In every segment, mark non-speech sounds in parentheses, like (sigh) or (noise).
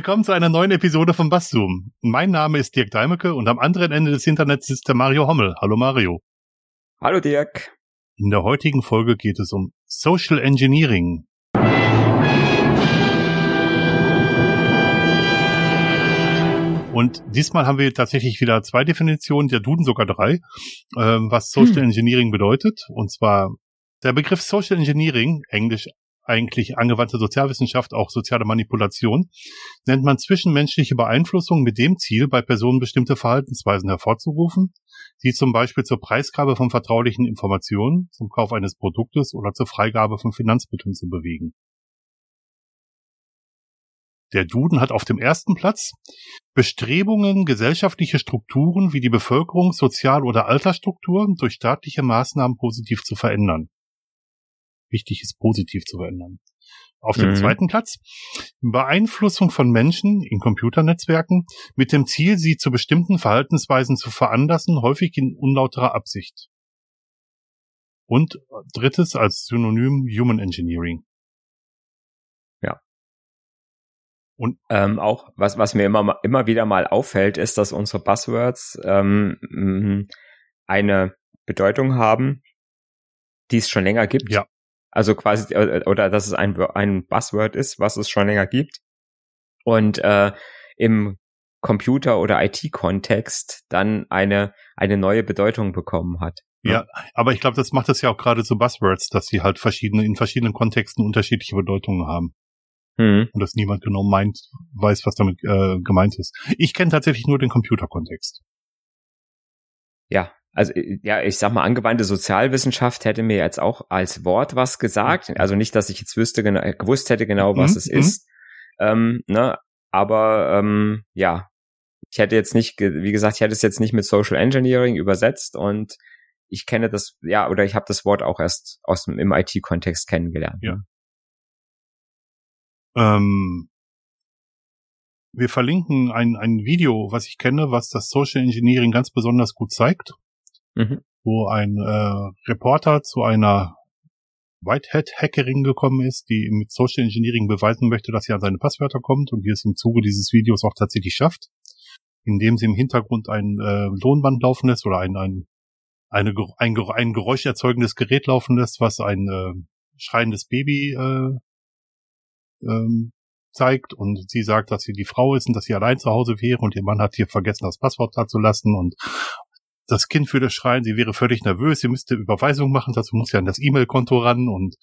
Willkommen zu einer neuen Episode von Basszoom. Mein Name ist Dirk Deimecke und am anderen Ende des Internets sitzt der Mario Hommel. Hallo Mario. Hallo Dirk. In der heutigen Folge geht es um Social Engineering. Und diesmal haben wir tatsächlich wieder zwei Definitionen, der Duden sogar drei, äh, was Social hm. Engineering bedeutet. Und zwar der Begriff Social Engineering, englisch eigentlich angewandte Sozialwissenschaft, auch soziale Manipulation, nennt man zwischenmenschliche Beeinflussung mit dem Ziel, bei Personen bestimmte Verhaltensweisen hervorzurufen, die zum Beispiel zur Preisgabe von vertraulichen Informationen, zum Kauf eines Produktes oder zur Freigabe von Finanzmitteln zu bewegen. Der Duden hat auf dem ersten Platz Bestrebungen, gesellschaftliche Strukturen wie die Bevölkerung, Sozial- oder Altersstrukturen durch staatliche Maßnahmen positiv zu verändern wichtig ist, positiv zu verändern. Auf dem mhm. zweiten Platz Beeinflussung von Menschen in Computernetzwerken mit dem Ziel, sie zu bestimmten Verhaltensweisen zu veranlassen, häufig in unlauterer Absicht. Und drittes als Synonym Human Engineering. Ja. Und ähm, auch was was mir immer immer wieder mal auffällt, ist, dass unsere Buzzwords ähm, eine Bedeutung haben, die es schon länger gibt. Ja. Also quasi, äh, oder dass es ein, ein Buzzword ist, was es schon länger gibt. Und äh, im Computer- oder IT-Kontext dann eine, eine neue Bedeutung bekommen hat. Ne? Ja, aber ich glaube, das macht es ja auch gerade zu Buzzwords, dass sie halt verschiedene, in verschiedenen Kontexten unterschiedliche Bedeutungen haben. Mhm. Und dass niemand genau meint, weiß, was damit äh, gemeint ist. Ich kenne tatsächlich nur den Computerkontext. Ja, also äh, ja, ich sag mal, angewandte Sozialwissenschaft hätte mir jetzt auch als Wort was gesagt. Also nicht, dass ich jetzt wüsste, genau, gewusst hätte genau, was mhm. es ist. Ähm, ne? Aber ähm, ja, ich hätte jetzt nicht, wie gesagt, ich hätte es jetzt nicht mit Social Engineering übersetzt und ich kenne das, ja, oder ich habe das Wort auch erst aus dem im IT-Kontext kennengelernt. Ja. Ne? Ähm, wir verlinken ein, ein Video, was ich kenne, was das Social Engineering ganz besonders gut zeigt mhm. wo ein äh, Reporter zu einer Whitehead-Hackerin gekommen ist, die mit Social Engineering beweisen möchte, dass sie an seine Passwörter kommt und die es im Zuge dieses Videos auch tatsächlich schafft, indem sie im Hintergrund ein äh, Lohnband laufen lässt oder ein, ein, eine, ein, ein Geräusch erzeugendes Gerät laufen lässt, was ein äh, schreiendes Baby äh, ähm, zeigt und sie sagt, dass sie die Frau ist und dass sie allein zu Hause wäre und ihr Mann hat hier vergessen, das Passwort da zu lassen und das Kind würde schreien, sie wäre völlig nervös, sie müsste Überweisung machen, dazu muss ja an das E-Mail-Konto ran und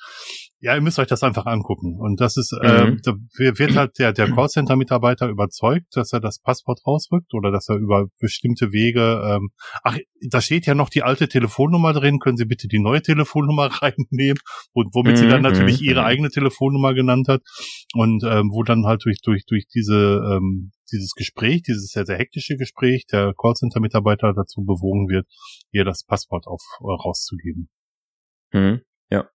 ja, ihr müsst euch das einfach angucken. Und das ist, äh, mhm. äh, da wird halt der, der Callcenter-Mitarbeiter überzeugt, dass er das Passwort rausrückt oder dass er über bestimmte Wege, ähm, ach, da steht ja noch die alte Telefonnummer drin, können Sie bitte die neue Telefonnummer (laughs) reinnehmen, und womit mhm. sie dann natürlich mhm. ihre eigene Telefonnummer genannt hat und ähm, wo dann halt durch, durch, durch diese, ähm, dieses Gespräch, dieses sehr, sehr hektische Gespräch, der Callcenter-Mitarbeiter dazu bewogen wird, ihr das Passwort auf äh, rauszugeben. Mhm. Ja.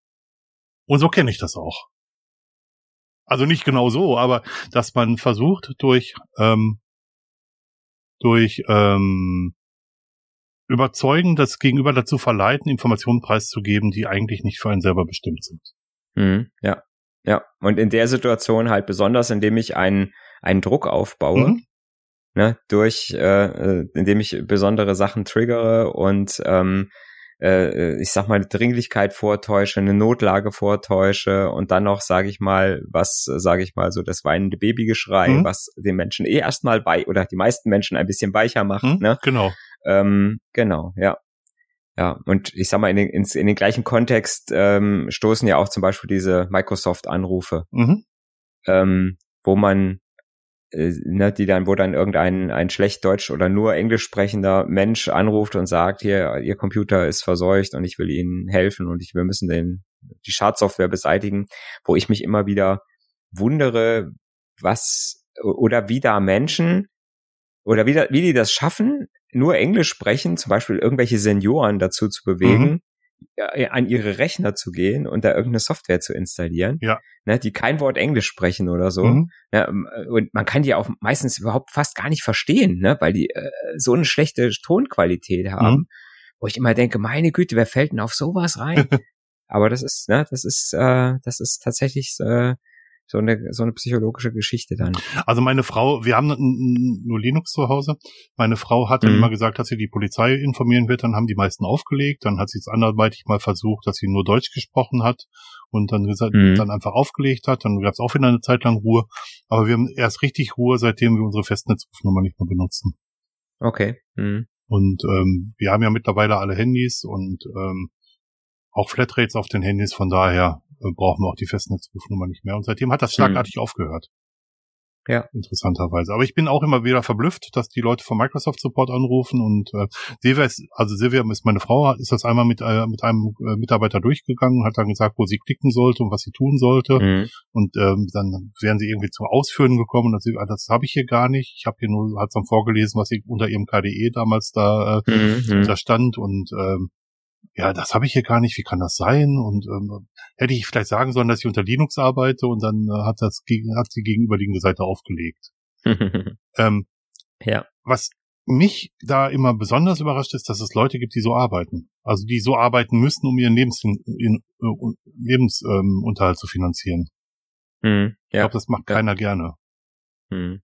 Und so kenne ich das auch. Also nicht genau so, aber dass man versucht durch ähm, durch ähm, überzeugen, das Gegenüber dazu verleiten, Informationen preiszugeben, die eigentlich nicht für einen selber bestimmt sind. Mhm, ja, ja. Und in der Situation halt besonders, indem ich einen einen Druck aufbaue, mhm. ne, durch, äh, äh, indem ich besondere Sachen triggere und ähm, äh, ich sag mal, eine Dringlichkeit vortäusche, eine Notlage vortäusche und dann noch, sage ich mal, was, sage ich mal, so das weinende Babygeschrei, mhm. was den Menschen eh erstmal bei oder die meisten Menschen ein bisschen weicher macht. Mhm, ne? Genau. Ähm, genau, ja. Ja, und ich sag mal, in den, in, in den gleichen Kontext ähm, stoßen ja auch zum Beispiel diese Microsoft-Anrufe, mhm. ähm, wo man ne, die dann, wo dann irgendein ein schlecht Deutsch oder nur Englisch sprechender Mensch anruft und sagt, hier, Ihr Computer ist verseucht und ich will Ihnen helfen und ich, wir müssen den, die Schadsoftware beseitigen, wo ich mich immer wieder wundere, was oder wie da Menschen oder wie, da, wie die das schaffen, nur Englisch sprechen, zum Beispiel irgendwelche Senioren dazu zu bewegen, mhm an ihre Rechner zu gehen und da irgendeine Software zu installieren, ja. ne, die kein Wort Englisch sprechen oder so. Mhm. Ne, und man kann die auch meistens überhaupt fast gar nicht verstehen, ne, weil die äh, so eine schlechte Tonqualität haben, mhm. wo ich immer denke, meine Güte, wer fällt denn auf sowas rein? (laughs) Aber das ist, ne, das ist, äh, das ist tatsächlich äh, so eine, so eine psychologische Geschichte dann. Also meine Frau, wir haben nur Linux zu Hause. Meine Frau hat mhm. immer gesagt, dass sie die Polizei informieren wird. Dann haben die meisten aufgelegt. Dann hat sie es anderweitig mal versucht, dass sie nur Deutsch gesprochen hat und dann gesagt, mhm. dann einfach aufgelegt hat. Dann gab es auch wieder eine Zeit lang Ruhe. Aber wir haben erst richtig Ruhe, seitdem wir unsere Festnetzrufnummer nicht mehr benutzen. Okay. Mhm. Und ähm, wir haben ja mittlerweile alle Handys und ähm, auch Flatrates auf den Handys. Von daher brauchen wir auch die Festnetzrufnummer nicht mehr. Und seitdem hat das schlagartig hm. aufgehört. Ja. Interessanterweise. Aber ich bin auch immer wieder verblüfft, dass die Leute vom Microsoft Support anrufen und äh, Silvia ist, also Silvia ist meine Frau, ist das einmal mit, äh, mit einem äh, Mitarbeiter durchgegangen, hat dann gesagt, wo sie klicken sollte und was sie tun sollte. Mhm. Und ähm, dann wären sie irgendwie zum Ausführen gekommen und das, das habe ich hier gar nicht. Ich habe hier nur, hat dann vorgelesen, was sie unter ihrem KDE damals da, äh, mhm. da stand und ähm, ja, das habe ich hier gar nicht, wie kann das sein? Und ähm, hätte ich vielleicht sagen sollen, dass ich unter Linux arbeite und dann äh, hat das hat die gegenüberliegende Seite aufgelegt. (laughs) ähm, ja. Was mich da immer besonders überrascht ist, dass es Leute gibt, die so arbeiten. Also die so arbeiten müssen, um ihren Lebens in, in, Lebensunterhalt ähm, zu finanzieren. Mhm, ja. Ich glaube, das macht ja. keiner gerne. Mhm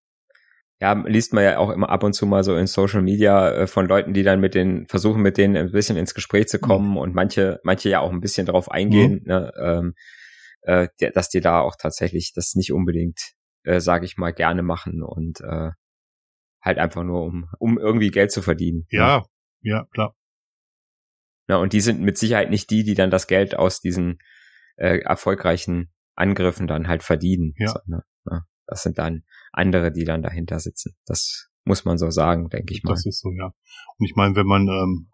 ja, liest man ja auch immer ab und zu mal so in Social Media äh, von Leuten, die dann mit den versuchen, mit denen ein bisschen ins Gespräch zu kommen mhm. und manche, manche ja auch ein bisschen darauf eingehen, mhm. ne, ähm, äh, dass die da auch tatsächlich das nicht unbedingt, äh, sage ich mal, gerne machen und äh, halt einfach nur um, um irgendwie Geld zu verdienen. Ne? Ja, ne? ja, klar. Na, und die sind mit Sicherheit nicht die, die dann das Geld aus diesen äh, erfolgreichen Angriffen dann halt verdienen. Ja. So, ne? Das sind dann andere, die dann dahinter sitzen. Das muss man so sagen, denke ich mal. Das ist so, ja. Und ich meine, wenn man, ähm,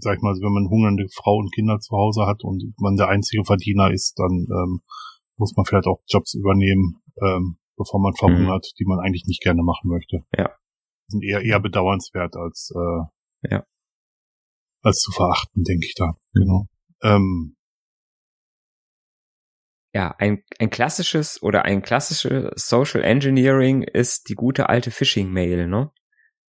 sag ich mal, wenn man hungernde Frau und Kinder zu Hause hat und man der einzige Verdiener ist, dann ähm, muss man vielleicht auch Jobs übernehmen, ähm, bevor man verhungert, mhm. die man eigentlich nicht gerne machen möchte. Ja. sind eher eher bedauernswert als äh, ja. als zu verachten, denke ich da. Genau. Ähm, ja, ein, ein klassisches oder ein klassisches Social Engineering ist die gute alte Phishing-Mail, ne?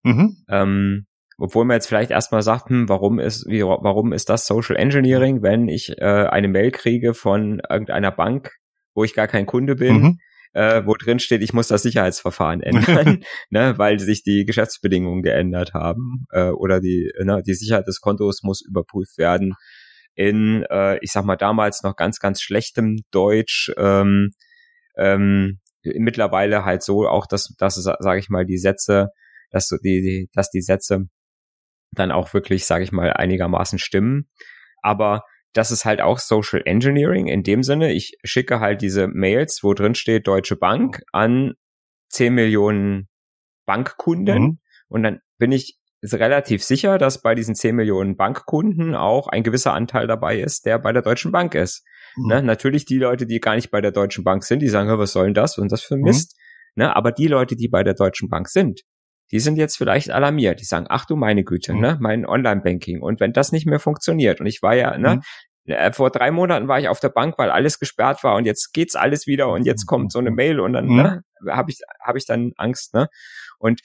Mhm. Ähm, obwohl man jetzt vielleicht erstmal sagt, hm, warum ist, wie, warum ist das Social Engineering, wenn ich äh, eine Mail kriege von irgendeiner Bank, wo ich gar kein Kunde bin, mhm. äh, wo drin steht, ich muss das Sicherheitsverfahren ändern, (laughs) ne, weil sich die Geschäftsbedingungen geändert haben äh, oder die, ne, die Sicherheit des Kontos muss überprüft werden in, äh, ich sag mal, damals noch ganz, ganz schlechtem Deutsch, ähm, ähm, mittlerweile halt so auch, dass, dass sage ich mal, die Sätze, dass die, die, dass die Sätze dann auch wirklich, sage ich mal, einigermaßen stimmen. Aber das ist halt auch Social Engineering in dem Sinne, ich schicke halt diese Mails, wo drin steht Deutsche Bank an 10 Millionen Bankkunden mhm. und dann bin ich ist relativ sicher, dass bei diesen 10 Millionen Bankkunden auch ein gewisser Anteil dabei ist, der bei der Deutschen Bank ist. Mhm. Ne? Natürlich die Leute, die gar nicht bei der Deutschen Bank sind, die sagen, was soll denn das und das für mhm. Mist. Mhm. Ne? Aber die Leute, die bei der Deutschen Bank sind, die sind jetzt vielleicht alarmiert. Die sagen, ach du meine Güte, mhm. ne, mein Online-Banking. Und wenn das nicht mehr funktioniert, und ich war ja, ne, mhm. äh, vor drei Monaten war ich auf der Bank, weil alles gesperrt war und jetzt geht's alles wieder und jetzt kommt so eine mhm. Mail und dann ne, habe ich habe ich dann Angst, ne? Und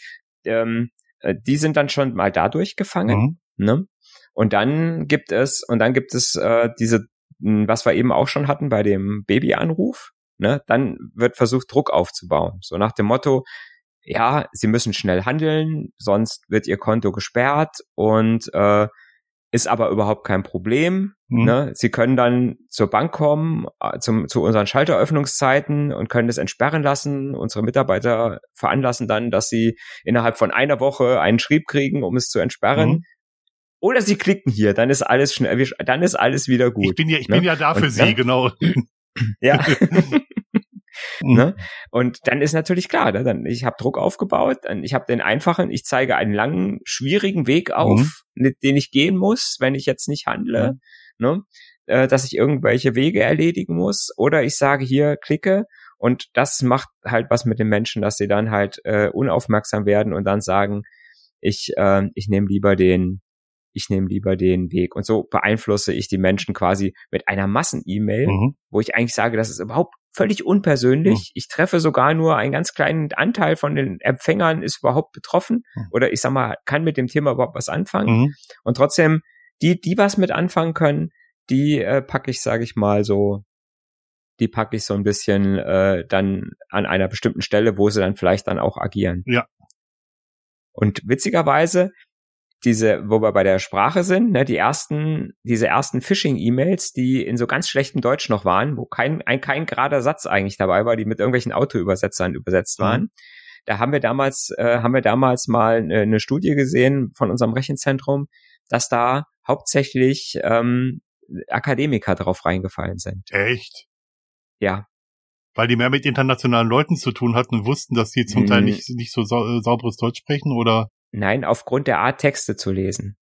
ähm, äh, die sind dann schon mal dadurch gefangen. Mhm. Ne? Und dann gibt es, und dann gibt es äh, diese, hm, was wir eben auch schon hatten bei dem Babyanruf, ne? dann wird versucht, Druck aufzubauen. So nach dem Motto, ja, sie müssen schnell handeln, sonst wird ihr Konto gesperrt und äh, ist aber überhaupt kein Problem. Mhm. Ne? Sie können dann zur Bank kommen, äh, zum, zu unseren Schalteröffnungszeiten und können es entsperren lassen. Unsere Mitarbeiter veranlassen dann, dass sie innerhalb von einer Woche einen Schrieb kriegen, um es zu entsperren. Mhm. Oder sie klicken hier, dann ist alles schnell, dann ist alles wieder gut. Ich bin ja, ich ne? bin ja da für und, Sie, ne? genau. Ja. (laughs) (laughs) Mhm. (laughs) Ne? Und dann ist natürlich klar, ne? dann, ich habe Druck aufgebaut, ich habe den einfachen, ich zeige einen langen, schwierigen Weg auf, mhm. den ich gehen muss, wenn ich jetzt nicht handle, mhm. ne? äh, dass ich irgendwelche Wege erledigen muss. Oder ich sage hier, klicke und das macht halt was mit den Menschen, dass sie dann halt äh, unaufmerksam werden und dann sagen, ich, äh, ich nehme lieber den, ich nehme lieber den Weg. Und so beeinflusse ich die Menschen quasi mit einer Massen-E-Mail, mhm. wo ich eigentlich sage, das ist überhaupt völlig unpersönlich. Mhm. Ich treffe sogar nur einen ganz kleinen Anteil von den Empfängern ist überhaupt betroffen mhm. oder ich sag mal, kann mit dem Thema überhaupt was anfangen. Mhm. Und trotzdem, die, die was mit anfangen können, die äh, packe ich, sage ich mal, so die packe ich so ein bisschen äh, dann an einer bestimmten Stelle, wo sie dann vielleicht dann auch agieren. Ja. Und witzigerweise, diese, wo wir bei der Sprache sind, ne, die ersten, diese ersten Phishing-E-Mails, die in so ganz schlechtem Deutsch noch waren, wo kein, ein, kein gerader Satz eigentlich dabei war, die mit irgendwelchen Autoübersetzern übersetzt mhm. waren. Da haben wir damals, äh, haben wir damals mal eine, eine Studie gesehen von unserem Rechenzentrum, dass da hauptsächlich ähm, Akademiker drauf reingefallen sind. Echt? Ja. Weil die mehr mit internationalen Leuten zu tun hatten und wussten, dass die zum hm. Teil nicht, nicht so sau sauberes Deutsch sprechen, oder? Nein, aufgrund der Art, Texte zu lesen.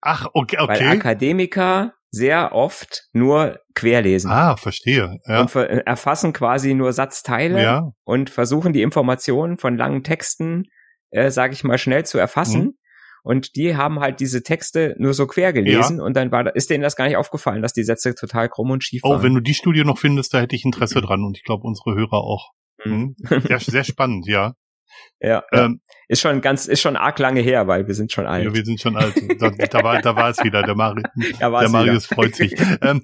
Ach, okay, okay. Weil Akademiker sehr oft nur querlesen. Ah, verstehe. Ja. Und erfassen quasi nur Satzteile ja. und versuchen die Informationen von langen Texten, äh, sage ich mal, schnell zu erfassen. Mhm. Und die haben halt diese Texte nur so quer gelesen ja. und dann war, ist denen das gar nicht aufgefallen, dass die Sätze total krumm und schief oh, waren. Oh, wenn du die Studie noch findest, da hätte ich Interesse (clears throat) dran und ich glaube unsere Hörer auch. Mhm. mhm. Sehr, sehr spannend, ja. Ja, ähm, ist schon ganz, ist schon arg lange her, weil wir sind schon alt. Ja, wir sind schon alt. Da, da war, da war es wieder. Der, Mari (laughs) der Marius wieder. freut sich. ähm,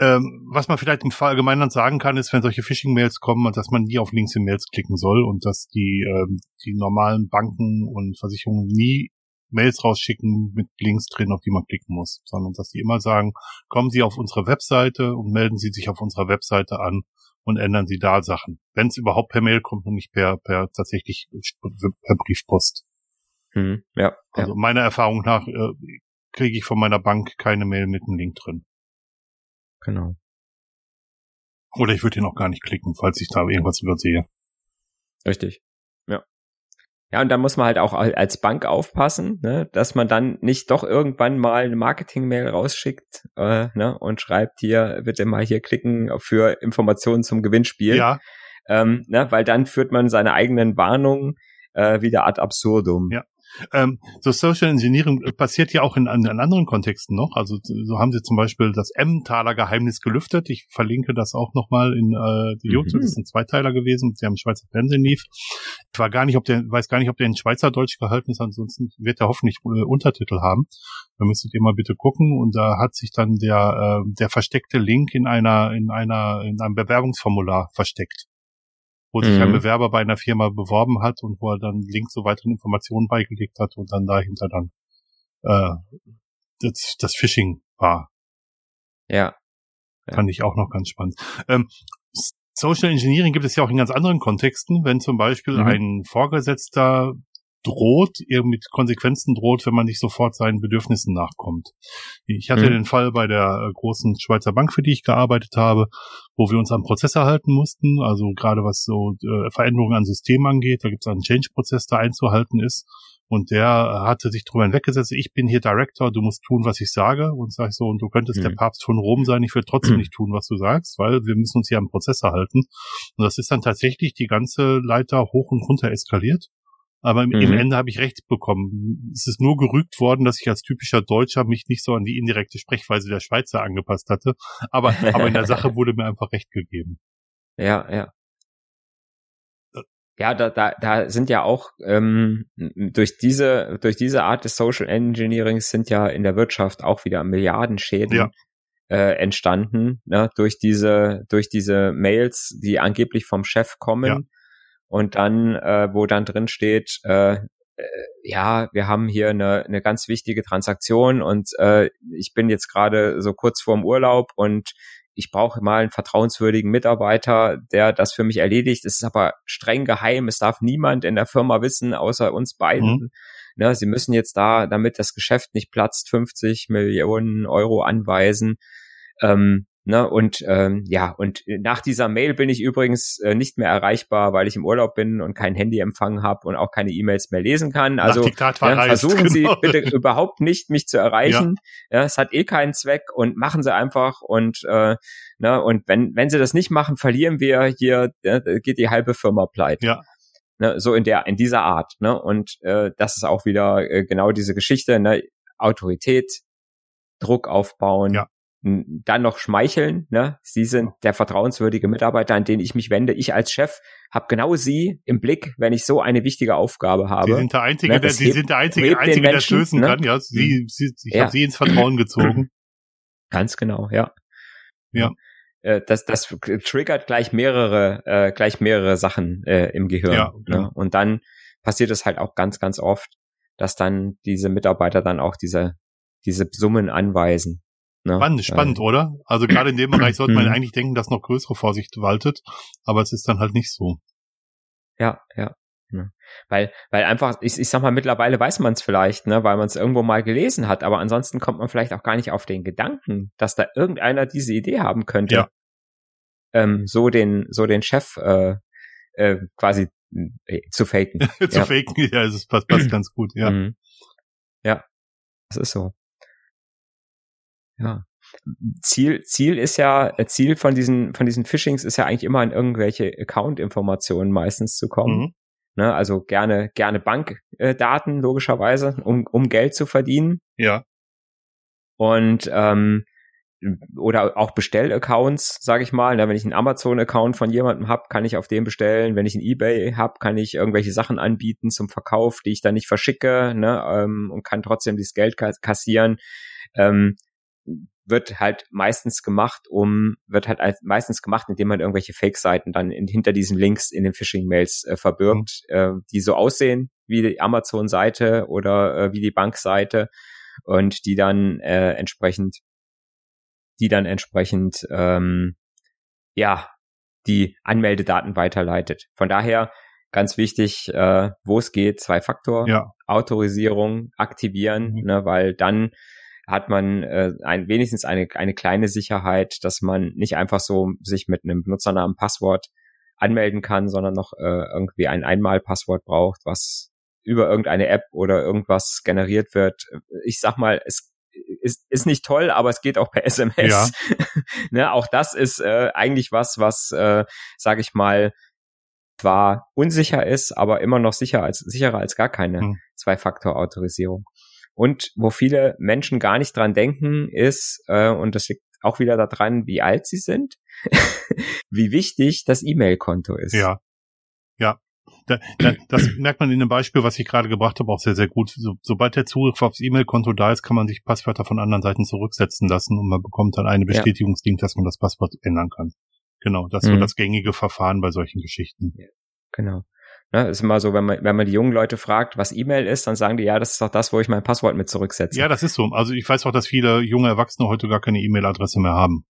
ähm, was man vielleicht im Allgemeinen sagen kann, ist, wenn solche Phishing-Mails kommen, dass man nie auf Links in Mails klicken soll und dass die, ähm, die normalen Banken und Versicherungen nie Mails rausschicken mit Links drin, auf die man klicken muss, sondern dass die immer sagen, kommen Sie auf unsere Webseite und melden Sie sich auf unserer Webseite an und ändern Sie da Sachen. Wenn es überhaupt per Mail kommt und nicht per, per tatsächlich per Briefpost. Mhm, ja. Also ja. meiner Erfahrung nach äh, kriege ich von meiner Bank keine Mail mit einem Link drin. Genau. Oder ich würde ihn auch gar nicht klicken, falls ich da irgendwas übersehe. Richtig. Ja. Und da muss man halt auch als Bank aufpassen, ne, dass man dann nicht doch irgendwann mal eine Marketing-Mail rausschickt äh, ne, und schreibt hier, bitte mal hier klicken für Informationen zum Gewinnspiel. Ja. Ähm, ne, weil dann führt man seine eigenen Warnungen äh, wieder ad absurdum. Ja. Ähm, so Social Engineering passiert ja auch in, in, anderen Kontexten noch. Also so haben sie zum Beispiel das Emmentaler Geheimnis gelüftet. Ich verlinke das auch nochmal in äh, die YouTube. Mhm. Das sind Zweiteiler gewesen, der im Schweizer Fernsehen lief. Ich war gar nicht, ob der, weiß gar nicht, ob der in Schweizerdeutsch gehalten ist. Ansonsten wird er hoffentlich äh, Untertitel haben. Da müsstet ihr mal bitte gucken. Und da hat sich dann der, äh, der versteckte Link in einer, in einer, in einem Bewerbungsformular versteckt wo sich ein mhm. Bewerber bei einer Firma beworben hat und wo er dann Links zu weiteren Informationen beigelegt hat und dann dahinter dann äh, das, das Phishing war. Ja. ja. Fand ich auch noch ganz spannend. Ähm, Social Engineering gibt es ja auch in ganz anderen Kontexten, wenn zum Beispiel mhm. ein Vorgesetzter droht, ihr mit Konsequenzen droht, wenn man nicht sofort seinen Bedürfnissen nachkommt. Ich hatte mhm. den Fall bei der äh, großen Schweizer Bank, für die ich gearbeitet habe, wo wir uns am Prozess erhalten mussten, also gerade was so äh, Veränderungen an Systemen angeht, da gibt es einen Change-Prozess, der einzuhalten ist. Und der hatte sich drüber hinweggesetzt, ich bin hier Director, du musst tun, was ich sage. Und sag ich so, und du könntest mhm. der Papst von Rom sein, ich will trotzdem (clears throat) nicht tun, was du sagst, weil wir müssen uns hier am Prozess erhalten. Und das ist dann tatsächlich die ganze Leiter hoch und runter eskaliert. Aber im, mhm. im Ende habe ich recht bekommen. Es ist nur gerügt worden, dass ich als typischer Deutscher mich nicht so an die indirekte Sprechweise der Schweizer angepasst hatte. Aber, (laughs) aber in der Sache wurde mir einfach recht gegeben. Ja, ja. Ja, da, da, da sind ja auch ähm, durch diese durch diese Art des Social Engineerings sind ja in der Wirtschaft auch wieder Milliardenschäden ja. äh, entstanden ne, durch diese durch diese Mails, die angeblich vom Chef kommen. Ja und dann, äh, wo dann drin steht, äh, äh, ja, wir haben hier eine, eine ganz wichtige Transaktion und äh, ich bin jetzt gerade so kurz vorm Urlaub und ich brauche mal einen vertrauenswürdigen Mitarbeiter, der das für mich erledigt. Es ist aber streng geheim. Es darf niemand in der Firma wissen, außer uns beiden. Mhm. Ne, sie müssen jetzt da, damit das Geschäft nicht platzt, 50 Millionen Euro anweisen. Ähm, Ne, und ähm, ja, und nach dieser Mail bin ich übrigens äh, nicht mehr erreichbar, weil ich im Urlaub bin und kein Handyempfang habe und auch keine E-Mails mehr lesen kann. Also ne, versuchen Sie genau. bitte (laughs) überhaupt nicht, mich zu erreichen. Ja. ja. es hat eh keinen Zweck und machen Sie einfach und äh, ne, und wenn wenn Sie das nicht machen, verlieren wir hier, ja, geht die halbe Firma pleite. Ja. Ne, so in der in dieser Art. Ne, und äh, das ist auch wieder äh, genau diese Geschichte. Ne, Autorität, Druck aufbauen. Ja dann noch schmeicheln. Ne? Sie sind der vertrauenswürdige Mitarbeiter, an den ich mich wende. Ich als Chef habe genau Sie im Blick, wenn ich so eine wichtige Aufgabe habe. Sie sind der Einzige, ne? der, Sie sind der Einzige, Einzige der lösen ne? kann. Ja, Sie, Sie, ich ja. habe Sie ins Vertrauen gezogen. (clears throat) Ganz genau, ja. Ja. äh, das, das triggert gleich mehrere, äh, gleich mehrere Sachen äh, im Gehirn. Ja, okay. ne? Und dann passiert es halt auch ganz, ganz oft, dass dann diese Mitarbeiter dann auch diese, diese Summen anweisen. Ne? Spannend, spannend, äh, oder? Also gerade in dem Bereich sollte man (clears throat) mhm. eigentlich denken, dass noch größere Vorsicht waltet, aber es ist dann halt nicht so. Ja, ja. Ne? Weil, weil einfach, ich, ich sag mal, mittlerweile weiß man es vielleicht, ne, weil man es irgendwo mal gelesen hat, aber ansonsten kommt man vielleicht auch gar nicht auf den Gedanken, dass da irgendeiner diese Idee haben könnte, ja. ähm, so den, so den Chef äh, äh, quasi äh, zu faken. (laughs) zu ja. faken, ja, das passt, passt (clears throat) ganz gut, ja. Mhm. Ja, das ist so. Ja. Ziel, Ziel ist ja, äh, Ziel von diesen, von diesen Phishings ist ja eigentlich immer an irgendwelche Account-Informationen meistens zu kommen. Mhm. Ne, also gerne, gerne Bankdaten, logischerweise, um, um Geld zu verdienen. Ja. Und ähm, oder auch Bestellaccounts, sage ich mal. Ne, wenn ich einen Amazon-Account von jemandem habe, kann ich auf dem bestellen. Wenn ich einen eBay habe, kann ich irgendwelche Sachen anbieten zum Verkauf, die ich dann nicht verschicke ne, ähm, und kann trotzdem dieses Geld kassieren. Ähm, wird halt meistens gemacht, um, wird halt meistens gemacht, indem man irgendwelche Fake-Seiten dann in, hinter diesen Links in den Phishing-Mails äh, verbirgt, mhm. äh, die so aussehen wie die Amazon-Seite oder äh, wie die Bank-Seite und die dann äh, entsprechend, die dann entsprechend, ähm, ja, die Anmeldedaten weiterleitet. Von daher ganz wichtig, äh, wo es geht, Zwei-Faktor, ja. Autorisierung aktivieren, mhm. ne, weil dann hat man äh, ein, wenigstens eine, eine kleine Sicherheit, dass man nicht einfach so sich mit einem Benutzernamen, Passwort anmelden kann, sondern noch äh, irgendwie ein Einmalpasswort braucht, was über irgendeine App oder irgendwas generiert wird. Ich sag mal, es ist, ist nicht toll, aber es geht auch per (laughs) SMS. Ja. (laughs) ne, auch das ist äh, eigentlich was, was, äh, sage ich mal, zwar unsicher ist, aber immer noch sicher als sicherer als gar keine hm. Zwei-Faktor-Autorisierung. Und wo viele Menschen gar nicht dran denken, ist, äh, und das liegt auch wieder daran, wie alt sie sind, (laughs) wie wichtig das E-Mail-Konto ist. Ja. Ja. Da, da, das merkt man in dem Beispiel, was ich gerade gebracht habe, auch sehr, sehr gut. So, sobald der Zugriff aufs E-Mail-Konto da ist, kann man sich Passwörter von anderen Seiten zurücksetzen lassen und man bekommt dann eine Bestätigungslink, ja. dass man das Passwort ändern kann. Genau, das ist mhm. so das gängige Verfahren bei solchen Geschichten. Genau. Ne, ist immer so, wenn man, wenn man die jungen Leute fragt, was E-Mail ist, dann sagen die, ja, das ist doch das, wo ich mein Passwort mit zurücksetze. Ja, das ist so. Also ich weiß auch, dass viele junge Erwachsene heute gar keine E-Mail-Adresse mehr haben.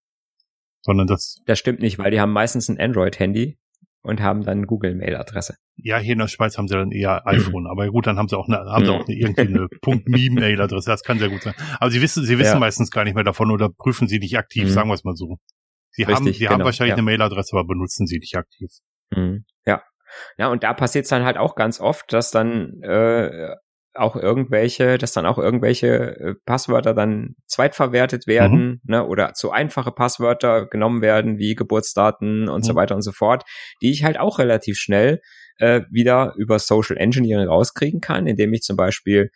Sondern das. Das stimmt nicht, weil die haben meistens ein Android-Handy und haben dann Google-Mail-Adresse. Ja, hier in der Schweiz haben sie dann eher iPhone, aber gut, dann haben sie auch eine, haben sie auch eine, irgendwie eine (laughs) .me-Mail-Adresse. Das kann sehr gut sein. Aber sie wissen, sie wissen ja. meistens gar nicht mehr davon oder prüfen sie nicht aktiv, mhm. sagen wir es mal so. Sie Richtig, haben, sie genau, haben wahrscheinlich ja. eine Mail-Adresse, aber benutzen sie nicht aktiv. Mhm. Ja, ja, und da passiert es dann halt auch ganz oft, dass dann äh, auch irgendwelche, dass dann auch irgendwelche äh, Passwörter dann zweitverwertet werden, mhm. ne, oder zu einfache Passwörter genommen werden, wie Geburtsdaten und mhm. so weiter und so fort, die ich halt auch relativ schnell äh, wieder über Social Engineering rauskriegen kann, indem ich zum Beispiel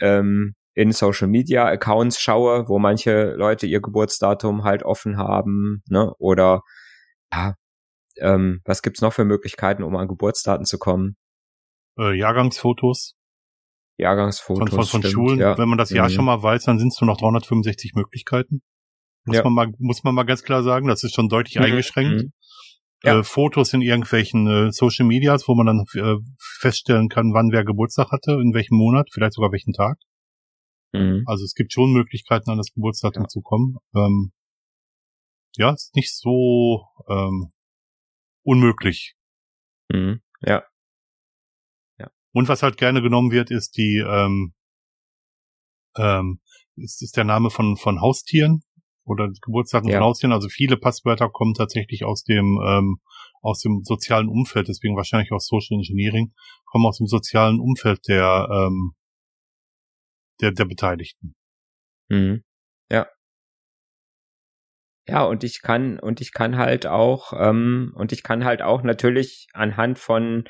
ähm, in Social Media Accounts schaue, wo manche Leute ihr Geburtsdatum halt offen haben, ne, oder ja, ähm, was gibt's noch für Möglichkeiten, um an Geburtsdaten zu kommen? Äh, Jahrgangsfotos. Jahrgangsfotos. Von, von, von Schulen. Ja. Wenn man das Jahr mhm. schon mal weiß, dann sind es nur noch 365 Möglichkeiten. Muss ja. man mal, muss man mal ganz klar sagen, das ist schon deutlich mhm. eingeschränkt. Mhm. Ja. Äh, Fotos in irgendwelchen äh, Social Medias, wo man dann äh, feststellen kann, wann wer Geburtstag hatte, in welchem Monat, vielleicht sogar welchen Tag. Mhm. Also es gibt schon Möglichkeiten, an das Geburtsdatum ja. zu kommen. Ähm, ja, ist nicht so ähm, unmöglich. Mhm. Ja. ja. Und was halt gerne genommen wird, ist die, ähm, ähm, ist, ist der Name von, von Haustieren oder Geburtsdaten ja. von Haustieren. Also viele Passwörter kommen tatsächlich aus dem, ähm, aus dem sozialen Umfeld, deswegen wahrscheinlich auch Social Engineering, kommen aus dem sozialen Umfeld der, ähm, der, der Beteiligten. Mhm. Ja. Und ich kann, und ich kann halt auch, ähm, und ich kann halt auch natürlich anhand von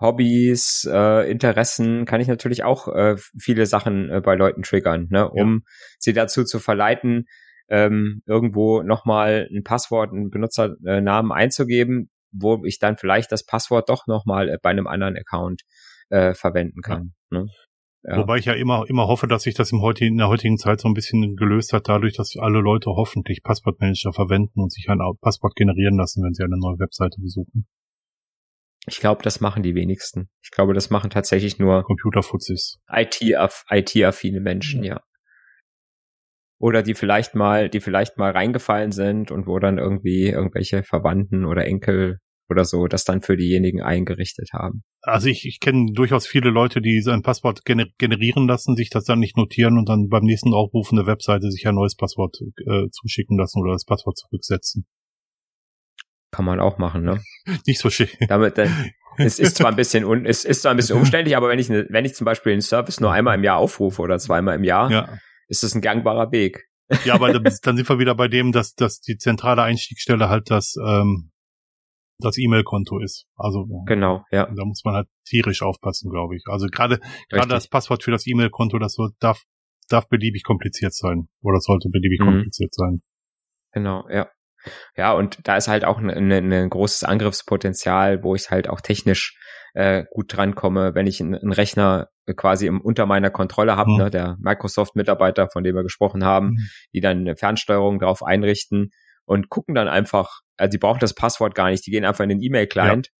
Hobbys, äh, Interessen, kann ich natürlich auch äh, viele Sachen äh, bei Leuten triggern, ne, um ja. sie dazu zu verleiten, ähm, irgendwo nochmal ein Passwort, einen Benutzernamen einzugeben, wo ich dann vielleicht das Passwort doch nochmal äh, bei einem anderen Account äh, verwenden kann. Ja. Ne? Ja. Wobei ich ja immer, immer hoffe, dass sich das im heutigen, in der heutigen Zeit so ein bisschen gelöst hat, dadurch, dass alle Leute hoffentlich Passwortmanager verwenden und sich ein Passwort generieren lassen, wenn sie eine neue Webseite besuchen. Ich glaube, das machen die wenigsten. Ich glaube, das machen tatsächlich nur Computerfuzis. IT-affine Menschen, ja. ja. Oder die vielleicht mal, die vielleicht mal reingefallen sind und wo dann irgendwie irgendwelche Verwandten oder Enkel oder so das dann für diejenigen eingerichtet haben. Also ich, ich kenne durchaus viele Leute, die ein Passwort gener generieren lassen, sich das dann nicht notieren und dann beim nächsten Aufrufen der Webseite sich ein neues Passwort äh, zuschicken lassen oder das Passwort zurücksetzen. Kann man auch machen, ne? (laughs) Nicht so schick. Damit dann, es ist zwar ein bisschen un, es ist zwar ein bisschen (laughs) umständlich, aber wenn ich ne, wenn ich zum Beispiel einen Service nur einmal im Jahr aufrufe oder zweimal im Jahr, ja. ist das ein gangbarer Weg. Ja, aber (laughs) dann, dann sind wir wieder bei dem, dass, dass die zentrale Einstiegsstelle halt das ähm, das E-Mail-Konto ist. Also genau, ja. Da muss man halt tierisch aufpassen, glaube ich. Also gerade gerade das Passwort für das E-Mail-Konto, das soll, darf darf beliebig kompliziert sein oder sollte beliebig mhm. kompliziert sein. Genau, ja. Ja, und da ist halt auch ein, ein, ein großes Angriffspotenzial, wo ich halt auch technisch äh, gut drankomme, wenn ich einen, einen Rechner quasi im, unter meiner Kontrolle habe, mhm. ne, der Microsoft-Mitarbeiter, von dem wir gesprochen haben, mhm. die dann eine Fernsteuerung darauf einrichten und gucken dann einfach, also die brauchen das Passwort gar nicht, die gehen einfach in den E-Mail-Client ja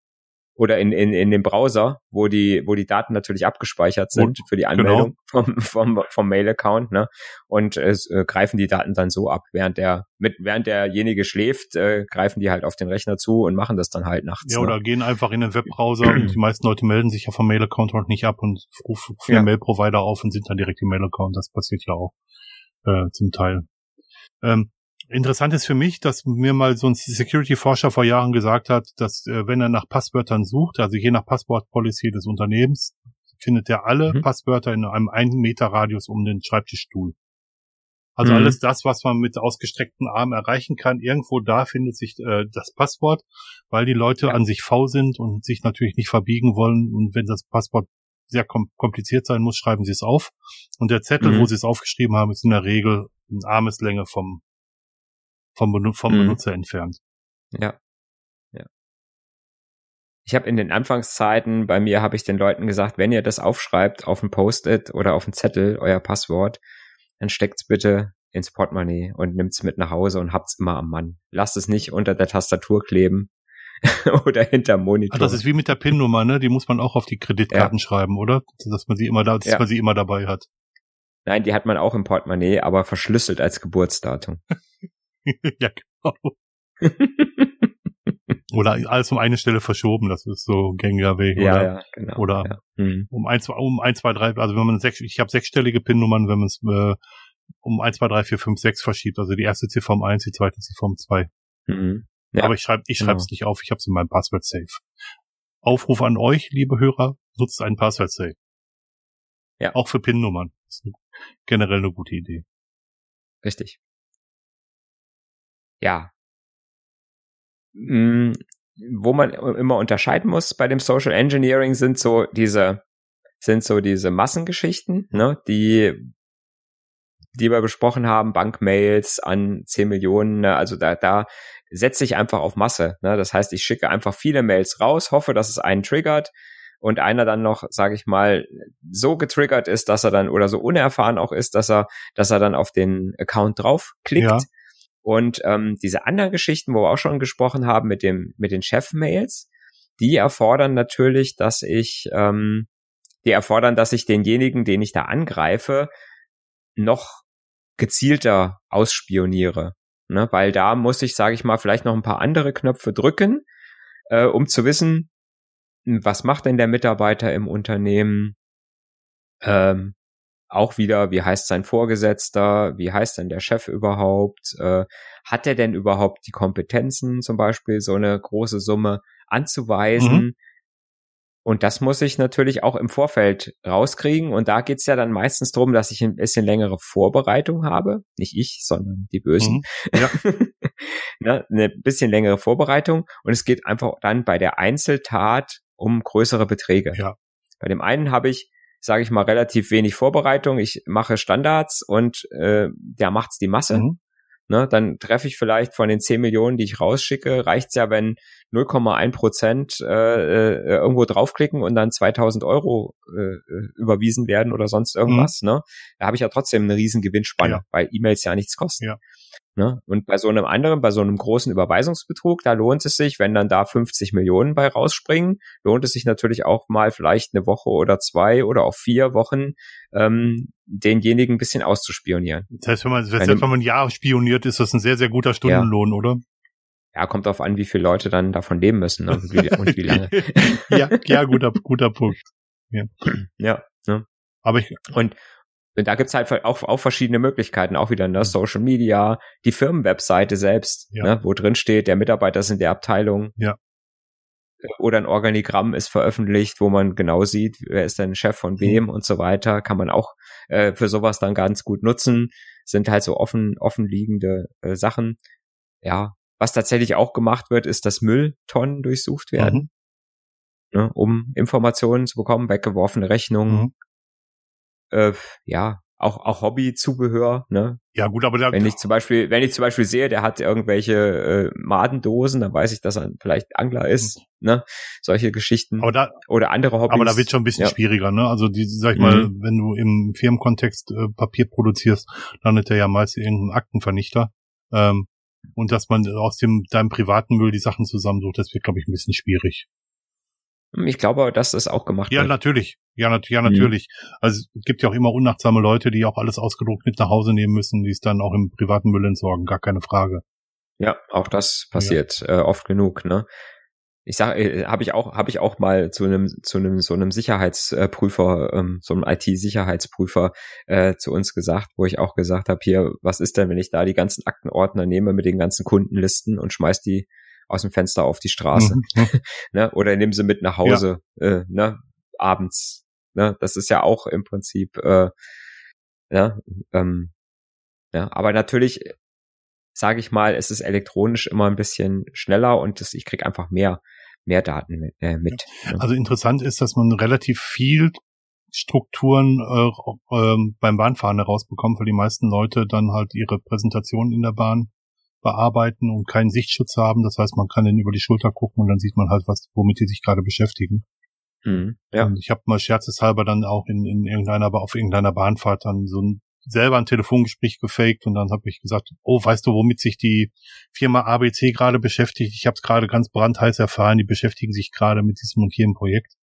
oder in, in, in dem Browser, wo die, wo die Daten natürlich abgespeichert sind und, für die Anmeldung genau. vom, vom, vom Mail-Account, ne? Und es äh, greifen die Daten dann so ab, während der, mit, während derjenige schläft, äh, greifen die halt auf den Rechner zu und machen das dann halt nachts. Ja, oder ne? gehen einfach in den Webbrowser und die meisten Leute melden sich ja vom Mail-Account noch nicht ab und rufen den ja. Mail-Provider auf und sind dann direkt im Mail-Account. Das passiert ja auch äh, zum Teil. Ähm, Interessant ist für mich, dass mir mal so ein Security-Forscher vor Jahren gesagt hat, dass äh, wenn er nach Passwörtern sucht, also je nach Passwort-Policy des Unternehmens, findet er alle mhm. Passwörter in einem einen Meter Radius um den Schreibtischstuhl. Also mhm. alles das, was man mit ausgestreckten Armen erreichen kann, irgendwo da findet sich äh, das Passwort, weil die Leute ja. an sich faul sind und sich natürlich nicht verbiegen wollen. Und wenn das Passwort sehr kom kompliziert sein muss, schreiben sie es auf. Und der Zettel, mhm. wo sie es aufgeschrieben haben, ist in der Regel eine Armeslänge vom vom, vom mhm. Benutzer entfernt. Ja. Ja. Ich habe in den Anfangszeiten, bei mir habe ich den Leuten gesagt, wenn ihr das aufschreibt auf ein Post-it oder auf ein Zettel, euer Passwort, dann steckt's bitte ins Portemonnaie und nimmt's mit nach Hause und habt's immer am Mann. Lasst es nicht unter der Tastatur kleben (laughs) oder hinterm Monitor. Ach, das ist wie mit der PIN-Nummer, ne? Die muss man auch auf die Kreditkarten ja. schreiben, oder? Dass man sie immer da, dass ja. man sie immer dabei hat. Nein, die hat man auch im Portemonnaie, aber verschlüsselt als Geburtsdatum. (laughs) ja, genau. oder alles um eine Stelle verschoben, das ist so gängiger Weg. Ja, oder, ja, genau. Oder ja. Mhm. um ein, zwei, um ein, zwei, drei, also wenn man sechs, ich habe sechsstellige PIN-Nummern, wenn man es äh, um eins, zwei, drei, vier, fünf, sechs verschiebt, also die erste Ziffer um eins, die zweite Ziffer um zwei. Mhm. Ja, Aber ich schreibe ich schreib's genau. nicht auf, ich habe es in meinem Passwort safe. Aufruf an euch, liebe Hörer, nutzt ein Passwort safe. Ja. Auch für PIN-Nummern. Das ist generell eine gute Idee. Richtig ja, mh, hm, wo man immer unterscheiden muss bei dem Social Engineering sind so diese sind so diese Massengeschichten, ne, die die wir besprochen haben, Bankmails an 10 Millionen, ne, also da da setze ich einfach auf Masse, ne? Das heißt, ich schicke einfach viele Mails raus, hoffe, dass es einen triggert und einer dann noch, sage ich mal, so getriggert ist, dass er dann oder so unerfahren auch ist, dass er dass er dann auf den Account draufklickt. Ja und ähm, diese anderen Geschichten, wo wir auch schon gesprochen haben mit dem mit den Chef-Mails, die erfordern natürlich, dass ich ähm, die erfordern, dass ich denjenigen, den ich da angreife, noch gezielter ausspioniere. Ne? Weil da muss ich, sage ich mal, vielleicht noch ein paar andere Knöpfe drücken, äh, um zu wissen, was macht denn der Mitarbeiter im Unternehmen? Ähm, auch wieder, wie heißt sein Vorgesetzter, wie heißt denn der Chef überhaupt, äh, hat er denn überhaupt die Kompetenzen, zum Beispiel so eine große Summe anzuweisen? Mhm. Und das muss ich natürlich auch im Vorfeld rauskriegen. Und da geht's ja dann meistens darum, dass ich ein bisschen längere Vorbereitung habe. Nicht ich, sondern die Bösen. Mhm. Ja. (laughs) ne, eine bisschen längere Vorbereitung. Und es geht einfach dann bei der Einzeltat um größere Beträge. Ja. Bei dem einen habe ich sage ich mal, relativ wenig Vorbereitung. Ich mache Standards und äh, der macht's die Masse. Mhm. Ne, dann treffe ich vielleicht von den 10 Millionen, die ich rausschicke, reicht's ja, wenn 0,1 Prozent äh, äh, irgendwo draufklicken und dann 2000 Euro äh, überwiesen werden oder sonst irgendwas. Mhm. Ne? Da habe ich ja trotzdem eine riesen Gewinnspanne, ja. weil E-Mails ja nichts kosten. Ja. Ne? Und bei so einem anderen, bei so einem großen Überweisungsbetrug, da lohnt es sich, wenn dann da 50 Millionen bei rausspringen, lohnt es sich natürlich auch mal vielleicht eine Woche oder zwei oder auch vier Wochen ähm, denjenigen ein bisschen auszuspionieren. Das heißt, wenn man, selbst wenn, wenn man ein Jahr spioniert, ist das ein sehr, sehr guter Stundenlohn, ja. oder? Ja, kommt darauf an, wie viele Leute dann davon leben müssen ne? und, wie, und wie lange. (laughs) ja, ja, guter, guter Punkt. Ja. ja ne? Aber ich, und und da gibt's halt auch, auch verschiedene Möglichkeiten, auch wieder ne, mhm. Social Media, die Firmenwebseite selbst, ja. ne, wo drin steht, der Mitarbeiter ist in der Abteilung. Ja. Oder ein Organigramm ist veröffentlicht, wo man genau sieht, wer ist denn Chef von mhm. wem mhm. und so weiter. Kann man auch äh, für sowas dann ganz gut nutzen. Sind halt so offen, offen liegende äh, Sachen. Ja. Was tatsächlich auch gemacht wird, ist, dass Mülltonnen durchsucht werden. Mhm. Ne, um Informationen zu bekommen, weggeworfene Rechnungen, mhm äh, ja, auch, auch Hobbyzubehör, ne? Ja, gut, aber da, wenn ich zum Beispiel, wenn ich zum Beispiel sehe, der hat irgendwelche äh, Madendosen, dann weiß ich, dass er vielleicht Angler ist, mhm. ne? Solche Geschichten. Aber da, oder andere Hobbys. Aber da wird schon ein bisschen ja. schwieriger, ne? Also die, sag ich mhm. mal, wenn du im Firmenkontext äh, Papier produzierst, landet er ja meist irgendein Aktenvernichter. Ähm, und dass man aus dem deinem privaten Müll die Sachen zusammensucht, das wird, glaube ich, ein bisschen schwierig. Ich glaube, dass das auch gemacht ja, wird. Natürlich. Ja, nat ja, natürlich. Mhm. Also es gibt ja auch immer unachtsame Leute, die auch alles ausgedruckt mit nach Hause nehmen müssen, die es dann auch im privaten Müll entsorgen, gar keine Frage. Ja, auch das passiert ja. äh, oft genug, ne? Ich sage, äh, habe ich auch, habe ich auch mal zu einem, zu einem so einem Sicherheitsprüfer, ähm, so einem IT-Sicherheitsprüfer äh, zu uns gesagt, wo ich auch gesagt habe, hier, was ist denn, wenn ich da die ganzen Aktenordner nehme mit den ganzen Kundenlisten und schmeiß die aus dem Fenster auf die Straße. Mhm. (laughs) ne? Oder nehmen sie mit nach Hause, ja. äh, ne? abends. Ne? Das ist ja auch im Prinzip, äh, ja, ähm, ja, aber natürlich sage ich mal, es ist elektronisch immer ein bisschen schneller und das, ich krieg einfach mehr, mehr Daten mit. Äh, mit ja. Ne? Also interessant ist, dass man relativ viel Strukturen äh, äh, beim Bahnfahren herausbekommt, weil die meisten Leute dann halt ihre Präsentation in der Bahn bearbeiten und keinen Sichtschutz haben. Das heißt, man kann dann über die Schulter gucken und dann sieht man halt, was, womit die sich gerade beschäftigen. Mhm, ja. Und ich habe mal scherzeshalber dann auch in, in irgendeiner, aber auf irgendeiner Bahnfahrt dann so ein selber ein Telefongespräch gefaked und dann habe ich gesagt, oh, weißt du, womit sich die Firma ABC gerade beschäftigt? Ich habe es gerade ganz brandheiß erfahren, die beschäftigen sich gerade mit diesem und jenem Projekt.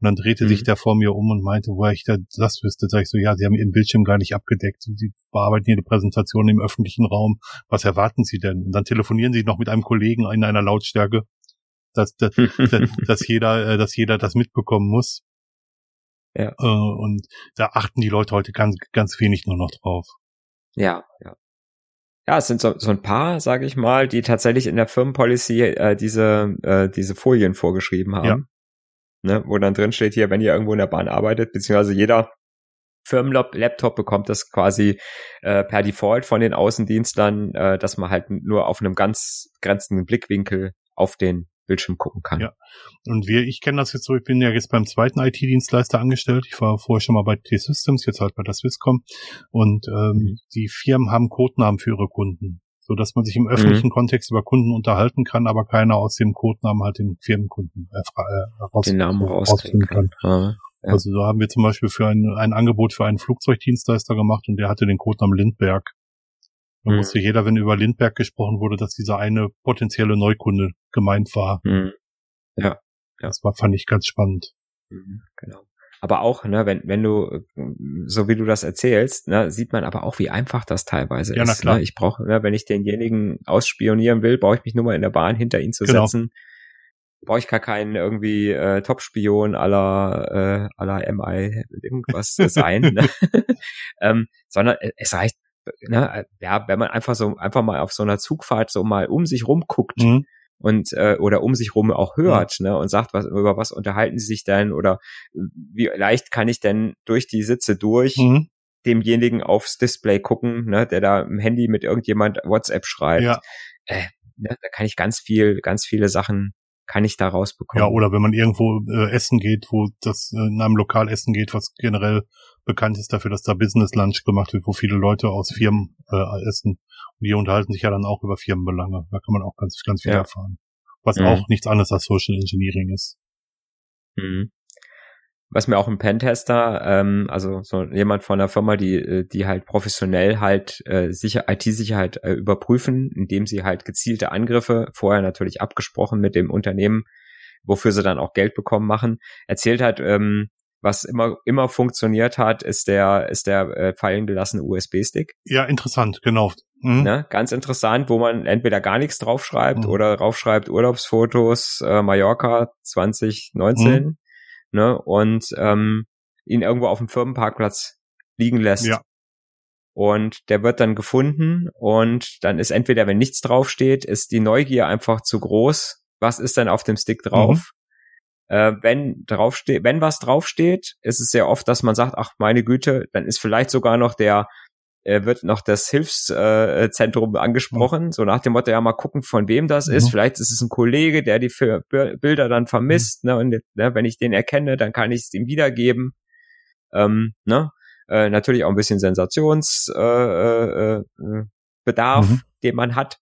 Und dann drehte mhm. sich der vor mir um und meinte, woher ich da das wüsste. Sag ich so, ja, Sie haben Ihren Bildschirm gar nicht abgedeckt. Sie bearbeiten eine Präsentation im öffentlichen Raum. Was erwarten Sie denn? Und dann telefonieren Sie noch mit einem Kollegen in einer Lautstärke, dass, dass, dass, (laughs) dass jeder, äh, dass jeder das mitbekommen muss. Ja. Äh, und da achten die Leute heute ganz, ganz wenig nur noch drauf. Ja, ja. Ja, es sind so, so ein paar, sage ich mal, die tatsächlich in der Firmenpolicy äh, diese, äh, diese Folien vorgeschrieben haben. Ja ne, wo dann drin steht hier, wenn ihr irgendwo in der Bahn arbeitet, beziehungsweise jeder Firmenlaptop bekommt das quasi äh, per Default von den Außendienstlern, äh, dass man halt nur auf einem ganz grenzenden Blickwinkel auf den Bildschirm gucken kann. Ja. Und wir, ich kenne das jetzt so, ich bin ja jetzt beim zweiten IT-Dienstleister angestellt. Ich war vorher schon mal bei T-Systems, jetzt halt bei der Swisscom. Und ähm, mhm. die Firmen haben Codenamen für ihre Kunden so dass man sich im öffentlichen mhm. Kontext über Kunden unterhalten kann, aber keiner aus dem Codenamen halt den Firmenkunden äh, äh, raus, den Namen rausfinden kann. kann. Ja. Also so haben wir zum Beispiel für ein, ein Angebot für einen Flugzeugdienstleister gemacht und der hatte den Codenamen Lindberg. Da mhm. wusste jeder, wenn über Lindberg gesprochen wurde, dass dieser eine potenzielle Neukunde gemeint war. Mhm. Ja. ja. Das war, fand ich ganz spannend. Mhm, genau. Aber auch, ne, wenn, wenn du, so wie du das erzählst, ne, sieht man aber auch, wie einfach das teilweise ja, ist. Na klar. Ne? Ich brauche, ne, wenn ich denjenigen ausspionieren will, brauche ich mich nur mal in der Bahn hinter ihn zu genau. setzen. Brauche ich gar keinen irgendwie äh, Top-Spion aller äh, aller MI irgendwas sein, ne? (laughs) (laughs) ähm, sondern es reicht, ne, ja, wenn man einfach so einfach mal auf so einer Zugfahrt so mal um sich rum guckt, mhm und äh, oder um sich rum auch hört, ne, und sagt, was über was unterhalten sie sich denn oder wie leicht kann ich denn durch die Sitze durch mhm. demjenigen aufs Display gucken, ne, der da im Handy mit irgendjemand WhatsApp schreibt. Ja. Äh, ne, da kann ich ganz viel, ganz viele Sachen kann ich da rausbekommen. Ja, oder wenn man irgendwo äh, essen geht, wo das äh, in einem Lokal essen geht, was generell bekannt ist dafür, dass da Business Lunch gemacht wird, wo viele Leute aus Firmen äh, essen. Die unterhalten sich ja dann auch über Firmenbelange. Da kann man auch ganz, ganz viel ja. erfahren. Was mhm. auch nichts anderes als Social Engineering ist. Mhm was mir auch ein Pentester, ähm, also so jemand von der Firma, die, äh, die halt professionell halt äh, sicher IT-Sicherheit äh, überprüfen, indem sie halt gezielte Angriffe, vorher natürlich abgesprochen mit dem Unternehmen, wofür sie dann auch Geld bekommen machen, erzählt hat, ähm, was immer immer funktioniert hat, ist der ist der äh, fallen gelassene USB-Stick. Ja, interessant, genau. Mhm. Ne? Ganz interessant, wo man entweder gar nichts draufschreibt mhm. oder draufschreibt Urlaubsfotos äh, Mallorca 2019. Mhm ne, und ähm, ihn irgendwo auf dem Firmenparkplatz liegen lässt. Ja. Und der wird dann gefunden und dann ist entweder, wenn nichts draufsteht, ist die Neugier einfach zu groß. Was ist denn auf dem Stick drauf? Mhm. Äh, wenn draufsteht, wenn was draufsteht, ist es sehr oft, dass man sagt, ach meine Güte, dann ist vielleicht sogar noch der äh, wird noch das Hilfszentrum äh, angesprochen, mhm. so nach dem Motto, ja, mal gucken, von wem das mhm. ist. Vielleicht ist es ein Kollege, der die für Bilder dann vermisst, mhm. ne, und ne, wenn ich den erkenne, dann kann ich es ihm wiedergeben. Ähm, ne? Äh, natürlich auch ein bisschen Sensationsbedarf, äh, äh, Bedarf, mhm. den man hat.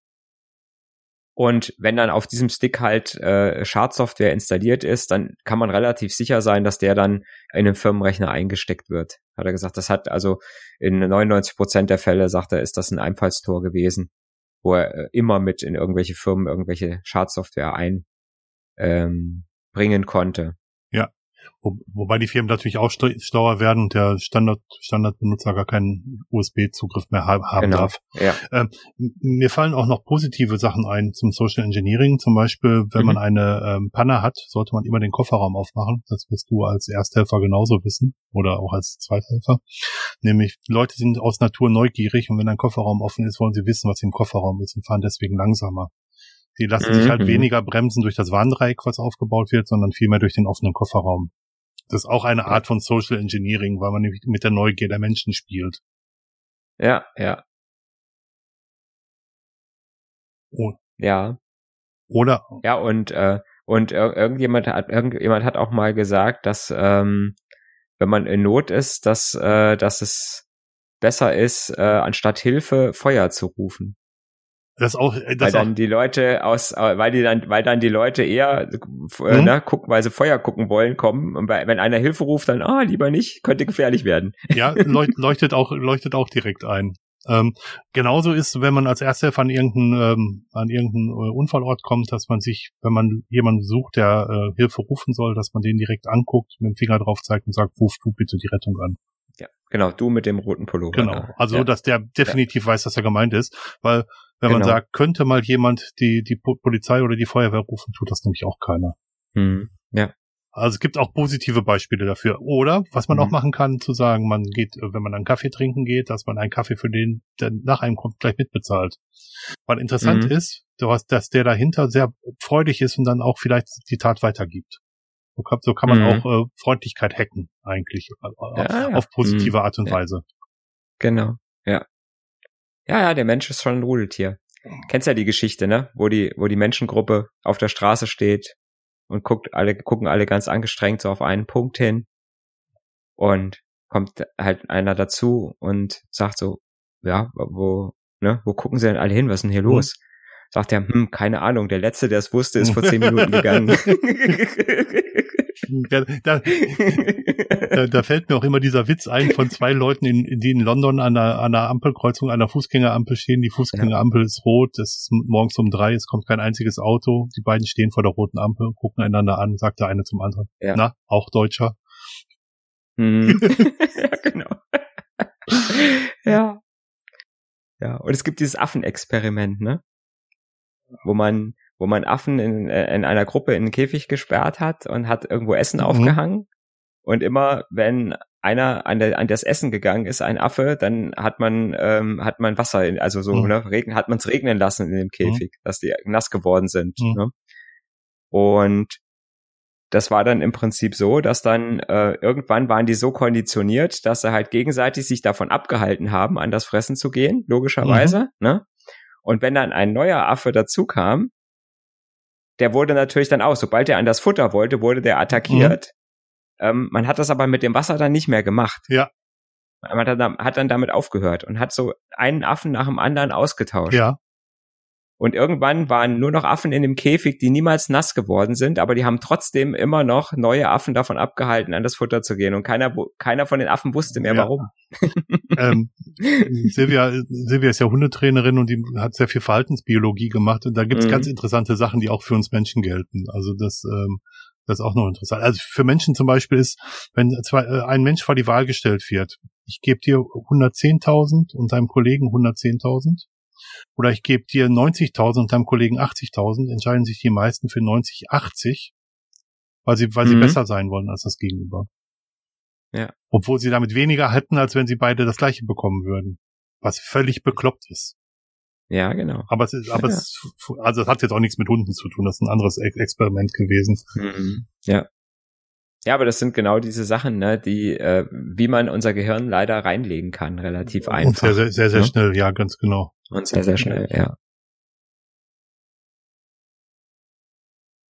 Und wenn dann auf diesem Stick halt äh, Schadsoftware installiert ist, dann kann man relativ sicher sein, dass der dann in den Firmenrechner eingesteckt wird. Hat er gesagt, das hat also in 99 Prozent der Fälle, sagt er, ist das ein Einfallstor gewesen, wo er äh, immer mit in irgendwelche Firmen irgendwelche Schadsoftware einbringen ähm, konnte. Wo, wobei die Firmen natürlich auch schlauer werden und der Standard, Standardbenutzer gar keinen USB-Zugriff mehr haben genau. darf. Ja. Ähm, mir fallen auch noch positive Sachen ein zum Social Engineering. Zum Beispiel, wenn mhm. man eine ähm, Panne hat, sollte man immer den Kofferraum aufmachen. Das wirst du als Ersthelfer genauso wissen oder auch als Zweithelfer. Nämlich, Leute sind aus Natur neugierig und wenn ein Kofferraum offen ist, wollen sie wissen, was im Kofferraum ist und fahren deswegen langsamer. Die lassen sich halt mhm. weniger bremsen durch das Warndreieck, was aufgebaut wird, sondern vielmehr durch den offenen Kofferraum. Das ist auch eine Art von Social Engineering, weil man nämlich mit der Neugier der Menschen spielt. Ja, ja. Oh. Ja. Oder? Ja, und, äh, und irgendjemand hat, irgendjemand hat auch mal gesagt, dass, ähm, wenn man in Not ist, dass, äh, dass es besser ist, äh, anstatt Hilfe Feuer zu rufen. Das auch, äh, das weil dann die Leute aus, äh, weil die dann, weil dann die Leute eher äh, mhm. ne, gucken, weil sie Feuer gucken wollen, kommen. Und wenn einer Hilfe ruft, dann ah lieber nicht, könnte gefährlich werden. Ja, (laughs) leuchtet auch leuchtet auch direkt ein. Ähm, genauso ist, wenn man als Ersthelfer an irgendeinen ähm, an irgendeinen Unfallort kommt, dass man sich, wenn man jemanden sucht, der äh, Hilfe rufen soll, dass man den direkt anguckt, mit dem Finger drauf zeigt und sagt, ruf du bitte die Rettung an. Ja, genau, du mit dem roten Pullover. Genau, also ja. dass der definitiv ja. weiß, dass er gemeint ist, weil wenn genau. man sagt, könnte mal jemand die, die Polizei oder die Feuerwehr rufen, tut das nämlich auch keiner. Mhm. Ja. Also es gibt auch positive Beispiele dafür. Oder, was man mhm. auch machen kann, zu sagen, man geht, wenn man einen Kaffee trinken geht, dass man einen Kaffee für den, der nach einem kommt, gleich mitbezahlt. Weil interessant mhm. ist, dass der dahinter sehr freudig ist und dann auch vielleicht die Tat weitergibt. So kann, so kann man mhm. auch äh, Freundlichkeit hacken, eigentlich, ja, auf, ja. positive mhm. Art und Weise. Genau, ja. Ja, ja, der Mensch ist schon ein Rudeltier. Kennst ja die Geschichte, ne? Wo die, wo die Menschengruppe auf der Straße steht und guckt alle, gucken alle ganz angestrengt so auf einen Punkt hin. Und kommt halt einer dazu und sagt so, ja, wo, ne, wo gucken sie denn alle hin? Was ist denn hier mhm. los? Sagt er, hm, keine Ahnung, der Letzte, der es wusste, ist vor zehn Minuten gegangen. (laughs) (laughs) Da, da, da, fällt mir auch immer dieser Witz ein von zwei Leuten, in, die in London an einer, an einer Ampelkreuzung, an einer Fußgängerampel stehen. Die Fußgängerampel ist rot, es ist morgens um drei, es kommt kein einziges Auto. Die beiden stehen vor der roten Ampel, gucken einander an, sagt der eine zum anderen. Ja. Na, auch Deutscher. Hm. (laughs) ja, genau. ja. Ja, und es gibt dieses Affenexperiment, ne? Wo man wo man Affen in, äh, in einer Gruppe in einen Käfig gesperrt hat und hat irgendwo Essen mhm. aufgehangen. Und immer, wenn einer an, der, an das Essen gegangen ist, ein Affe, dann hat man ähm, hat man Wasser, in, also so mhm. ne, Regen, hat man es regnen lassen in dem Käfig, mhm. dass die nass geworden sind. Mhm. Ne? Und das war dann im Prinzip so, dass dann äh, irgendwann waren die so konditioniert, dass sie halt gegenseitig sich davon abgehalten haben, an das Fressen zu gehen, logischerweise. Mhm. Ne? Und wenn dann ein neuer Affe dazu kam, der wurde natürlich dann auch, sobald er an das Futter wollte, wurde der attackiert. Mhm. Ähm, man hat das aber mit dem Wasser dann nicht mehr gemacht. Ja. Man hat dann, hat dann damit aufgehört und hat so einen Affen nach dem anderen ausgetauscht. Ja. Und irgendwann waren nur noch Affen in dem Käfig, die niemals nass geworden sind, aber die haben trotzdem immer noch neue Affen davon abgehalten, an das Futter zu gehen. Und keiner, keiner von den Affen wusste mehr, ja. warum. (laughs) ähm, Silvia, Silvia ist ja Hundetrainerin und die hat sehr viel Verhaltensbiologie gemacht. Und da gibt es mhm. ganz interessante Sachen, die auch für uns Menschen gelten. Also das, ähm, das ist auch noch interessant. Also für Menschen zum Beispiel ist, wenn zwei, äh, ein Mensch vor die Wahl gestellt wird, ich gebe dir 110.000 und deinem Kollegen 110.000 oder ich gebe dir 90.000 und deinem Kollegen 80.000, entscheiden sich die meisten für 90, 80, weil sie, weil mhm. sie besser sein wollen als das Gegenüber. Ja. Obwohl sie damit weniger hätten, als wenn sie beide das gleiche bekommen würden. Was völlig bekloppt ist. Ja, genau. Aber es ist, aber ja. es, also es hat jetzt auch nichts mit Hunden zu tun. Das ist ein anderes Experiment gewesen. Mhm. Ja. Ja, aber das sind genau diese Sachen, ne, die, äh, wie man unser Gehirn leider reinlegen kann, relativ einfach. Und sehr, sehr, sehr, sehr ne? schnell, ja, ganz genau. Und sehr, sehr schnell, ja.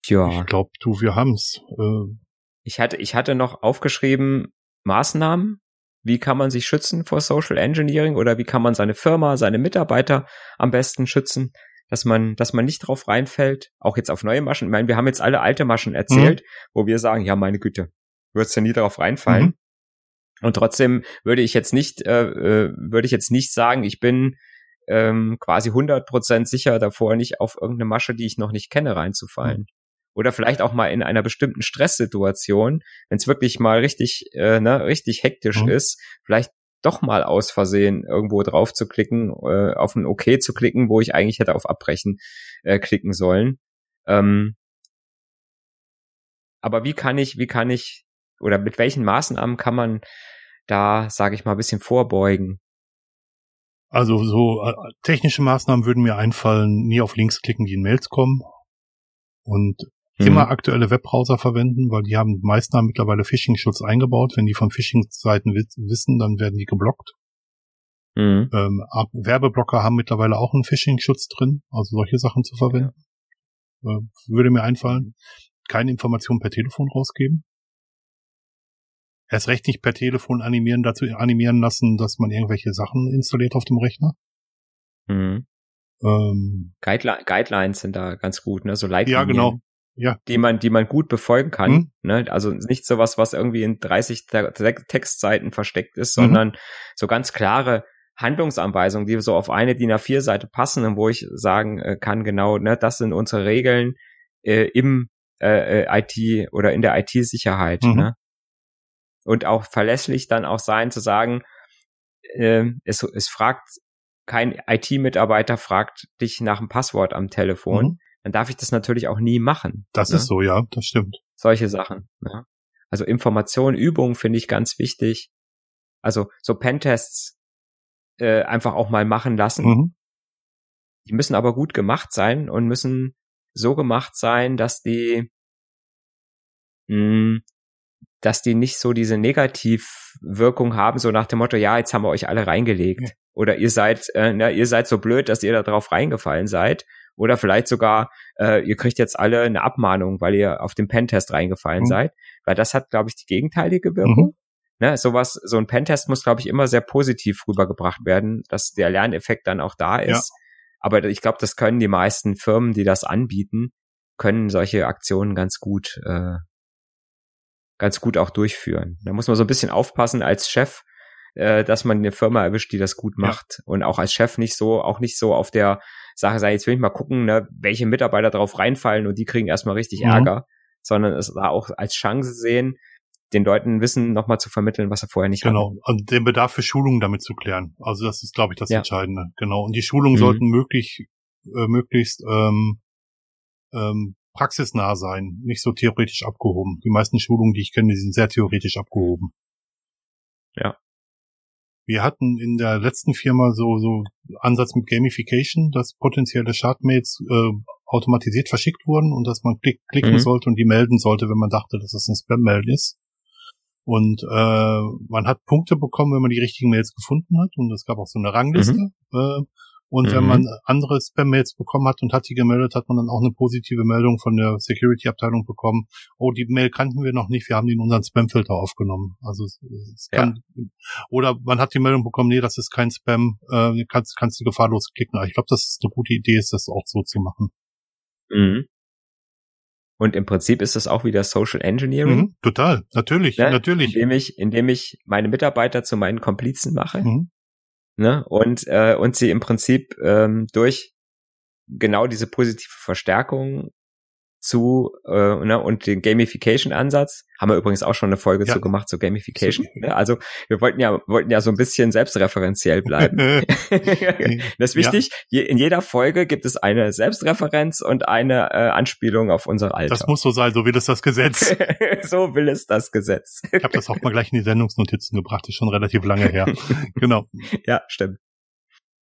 Ja. Ich glaube, du, wir haben's. Äh. Ich hatte, ich hatte noch aufgeschrieben Maßnahmen. Wie kann man sich schützen vor Social Engineering oder wie kann man seine Firma, seine Mitarbeiter am besten schützen, dass man, dass man nicht drauf reinfällt, auch jetzt auf neue Maschen. Ich meine, wir haben jetzt alle alte Maschen erzählt, mhm. wo wir sagen, ja, meine Güte, würdest ja nie drauf reinfallen. Mhm. Und trotzdem würde ich jetzt nicht, äh, äh würde ich jetzt nicht sagen, ich bin ähm, quasi 100% sicher davor, nicht auf irgendeine Masche, die ich noch nicht kenne, reinzufallen. Mhm. Oder vielleicht auch mal in einer bestimmten Stresssituation, wenn es wirklich mal richtig, äh, ne, richtig hektisch mhm. ist, vielleicht doch mal aus Versehen irgendwo drauf zu klicken, äh, auf ein OK zu klicken, wo ich eigentlich hätte auf Abbrechen äh, klicken sollen. Ähm, aber wie kann ich, wie kann ich, oder mit welchen Maßnahmen kann man da, sage ich mal, ein bisschen vorbeugen? Also so äh, technische Maßnahmen würden mir einfallen, nie auf Links klicken, die in Mails kommen und mhm. immer aktuelle Webbrowser verwenden, weil die haben meisten haben mittlerweile Phishing-Schutz eingebaut. Wenn die von Phishing-Seiten wissen, dann werden die geblockt. Mhm. Ähm, Werbeblocker haben mittlerweile auch einen Phishing-Schutz drin, also solche Sachen zu verwenden. Ja. Äh, würde mir einfallen. Keine Informationen per Telefon rausgeben erst recht nicht per Telefon animieren, dazu animieren lassen, dass man irgendwelche Sachen installiert auf dem Rechner. Mhm. Ähm, Guideli Guidelines sind da ganz gut, ne? So Leitlinien. Ja, genau. Ja. Die man, die man gut befolgen kann. Mhm. Ne? Also nicht sowas, was irgendwie in 30 Textseiten versteckt ist, mhm. sondern so ganz klare Handlungsanweisungen, die so auf eine DIN A4-Seite passen und wo ich sagen äh, kann, genau, ne, das sind unsere Regeln äh, im äh, äh IT oder in der IT-Sicherheit. Mhm. Ne? Und auch verlässlich dann auch sein, zu sagen, äh, es, es fragt, kein IT-Mitarbeiter fragt dich nach dem Passwort am Telefon, mhm. dann darf ich das natürlich auch nie machen. Das ne? ist so, ja, das stimmt. Solche Sachen. Ja. Also Information, Übung finde ich ganz wichtig. Also so Pentests äh, einfach auch mal machen lassen. Mhm. Die müssen aber gut gemacht sein und müssen so gemacht sein, dass die mh, hm, dass die nicht so diese Negativwirkung haben, so nach dem Motto, ja, jetzt haben wir euch alle reingelegt. Ja. Oder ihr seid, äh, na, ihr seid so blöd, dass ihr da drauf reingefallen seid. Oder vielleicht sogar, äh, ihr kriegt jetzt alle eine Abmahnung, weil ihr auf den Pentest reingefallen mhm. seid. Weil das hat, glaube ich, die gegenteilige Wirkung. Mhm. Ne, sowas, so ein Pentest muss, glaube ich, immer sehr positiv rübergebracht werden, dass der Lerneffekt dann auch da ist. Ja. Aber ich glaube, das können die meisten Firmen, die das anbieten, können solche Aktionen ganz gut äh, ganz gut auch durchführen. Da muss man so ein bisschen aufpassen als Chef, äh, dass man eine Firma erwischt, die das gut macht. Ja. Und auch als Chef nicht so, auch nicht so auf der Sache sein, jetzt will ich mal gucken, ne, welche Mitarbeiter drauf reinfallen und die kriegen erstmal richtig mhm. Ärger, sondern es da auch als Chance sehen, den Leuten Wissen nochmal zu vermitteln, was er vorher nicht genau. Genau, und den Bedarf für Schulungen damit zu klären. Also das ist, glaube ich, das ja. Entscheidende. Genau. Und die Schulungen mhm. sollten möglich, äh, möglichst ähm, ähm, praxisnah sein, nicht so theoretisch abgehoben. Die meisten Schulungen, die ich kenne, die sind sehr theoretisch abgehoben. Ja. Wir hatten in der letzten Firma so, so Ansatz mit Gamification, dass potenzielle Schadmails äh, automatisiert verschickt wurden und dass man klick, klicken mhm. sollte und die melden sollte, wenn man dachte, dass es ein Spam-Mail ist. Und äh, man hat Punkte bekommen, wenn man die richtigen Mails gefunden hat. Und es gab auch so eine Rangliste. Mhm. Äh, Und mhm. wenn man andere Spam-Mails bekommen hat und hat die gemeldet, hat man dann auch eine positive Meldung von der Security-Abteilung bekommen. Oh, die Mail kannten wir noch nicht, wir haben die in unseren Spam-Filter aufgenommen. Also es kann, ja. oder man hat die Meldung bekommen, nee, das ist kein Spam, äh, kannst, kannst du gefahrlos klicken. Ich glaube, das ist eine gute Idee, ist das auch so zu machen. Mhm. Und im Prinzip ist das auch wieder Social Engineering. Mhm, total, natürlich, ne? natürlich. Indem ich, indem ich meine Mitarbeiter zu meinen Komplizen mache. Mhm. Ne? Und, äh, und sie im Prinzip ähm, durch genau diese positive Verstärkung zu äh, ne, und den Gamification-Ansatz haben wir übrigens auch schon eine Folge ja. zu gemacht zu Gamification. Ne? Also wir wollten ja wollten ja so ein bisschen selbstreferenziell bleiben. (laughs) (laughs) das ist wichtig. Ja. In jeder Folge gibt es eine Selbstreferenz und eine äh, Anspielung auf unser Alter. Das muss so sein, so will es das Gesetz. (laughs) so will es das Gesetz. ich habe das auch mal gleich in die Sendungsnotizen gebracht. Das ist schon relativ lange her. genau. Ja, stimmt.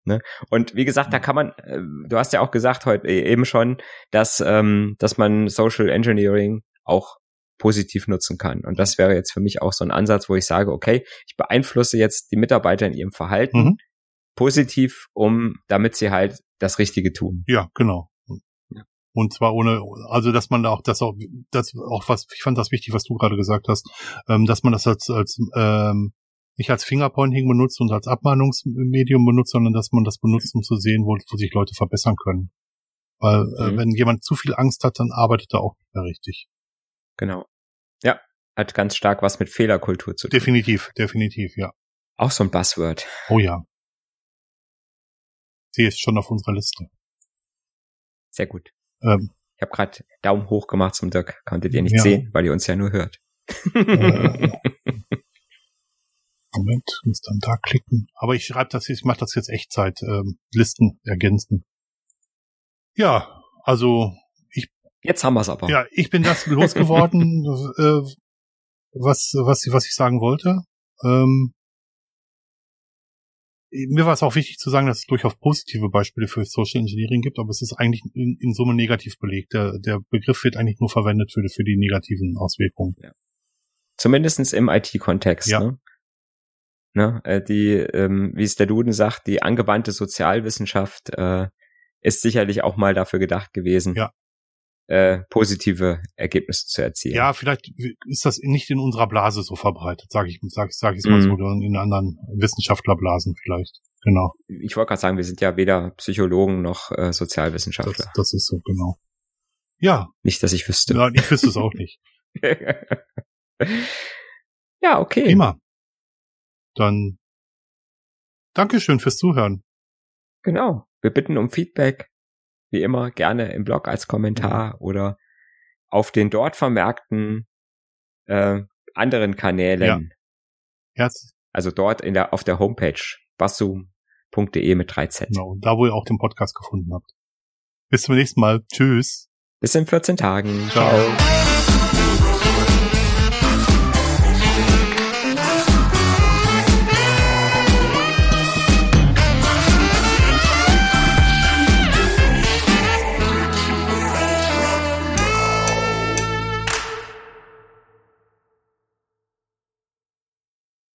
Ne? Und wie gesagt, da kann man, äh, du hast ja auch gesagt heute e-, eben schon, dass, ähm, dass man Social Engineering auch positiv nutzen kann. Und das wäre jetzt für mich auch so ein Ansatz, wo ich sage, okay, ich beeinflusse jetzt die Mitarbeiter in ihrem Verhalten mhm. positiv, um damit sie halt das Richtige tun. Ja, genau. Und zwar ohne, also dass man da auch das auch, das auch was, ich fand das wichtig, was du gerade gesagt hast, ähm, dass man das als, als ähm, nicht als Fingerpointing benutzt und als Abmahnungsmedium benutzt, sondern dass man das benutzt, um zu sehen, wo, wo sich Leute verbessern können. Weil äh, mhm. wenn jemand zu viel Angst hat, dann arbeitet er auch nicht mehr richtig. Genau. Ja, hat ganz stark was mit Fehlerkultur zu tun. Definitiv, definitiv, ja. Auch so ein Buzzword. Oh ja. Sie ist schon auf unserer Liste. Sehr gut. Ähm, ich habe gerade Daumen hoch gemacht zum Dirk. Konntet ihr nicht ja. sehen, weil ihr uns ja nur hört. Äh, (laughs) Moment, muss dann da klicken. Aber ich schreibe das, ich mache das jetzt Echtzeit, ähm, Listen ergänzen. Ja, also ich. Jetzt haben wir es aber. Ja, ich bin das losgeworden, (laughs) äh, was, was, was ich sagen wollte. Ähm, mir war es auch wichtig zu sagen, dass es durchaus positive Beispiele für Social Engineering gibt, aber es ist eigentlich in, in Summe negativ belegt. Der, der Begriff wird eigentlich nur verwendet für, für die negativen Auswirkungen. Ja. Zumindestens im IT-Kontext. Ja. Ne? Ne, äh, die, ähm, wie es der Duden sagt, die angewandte Sozialwissenschaft äh, ist sicherlich auch mal dafür gedacht gewesen, ja. äh, positive Ergebnisse zu erzielen. Ja, vielleicht ist das nicht in unserer Blase so verbreitet, sage ich, sag, sag ich mal mhm. so, oder in anderen Wissenschaftlerblasen vielleicht. Genau. Ich wollte gerade sagen, wir sind ja weder Psychologen noch äh, Sozialwissenschaftler. Das, das ist so, genau. Ja. Nicht, dass ich wüsste. Ja, ich wüsste es auch nicht. (laughs) ja, okay. Prima. Dann Dankeschön fürs Zuhören. Genau. Wir bitten um Feedback. Wie immer gerne im Blog als Kommentar oder auf den dort vermerkten äh, anderen Kanälen. Ja. Also dort in der, auf der Homepage bassum.de mit 3Z. Genau, da wo ihr auch den Podcast gefunden habt. Bis zum nächsten Mal. Tschüss. Bis in 14 Tagen. Ciao. Ciao.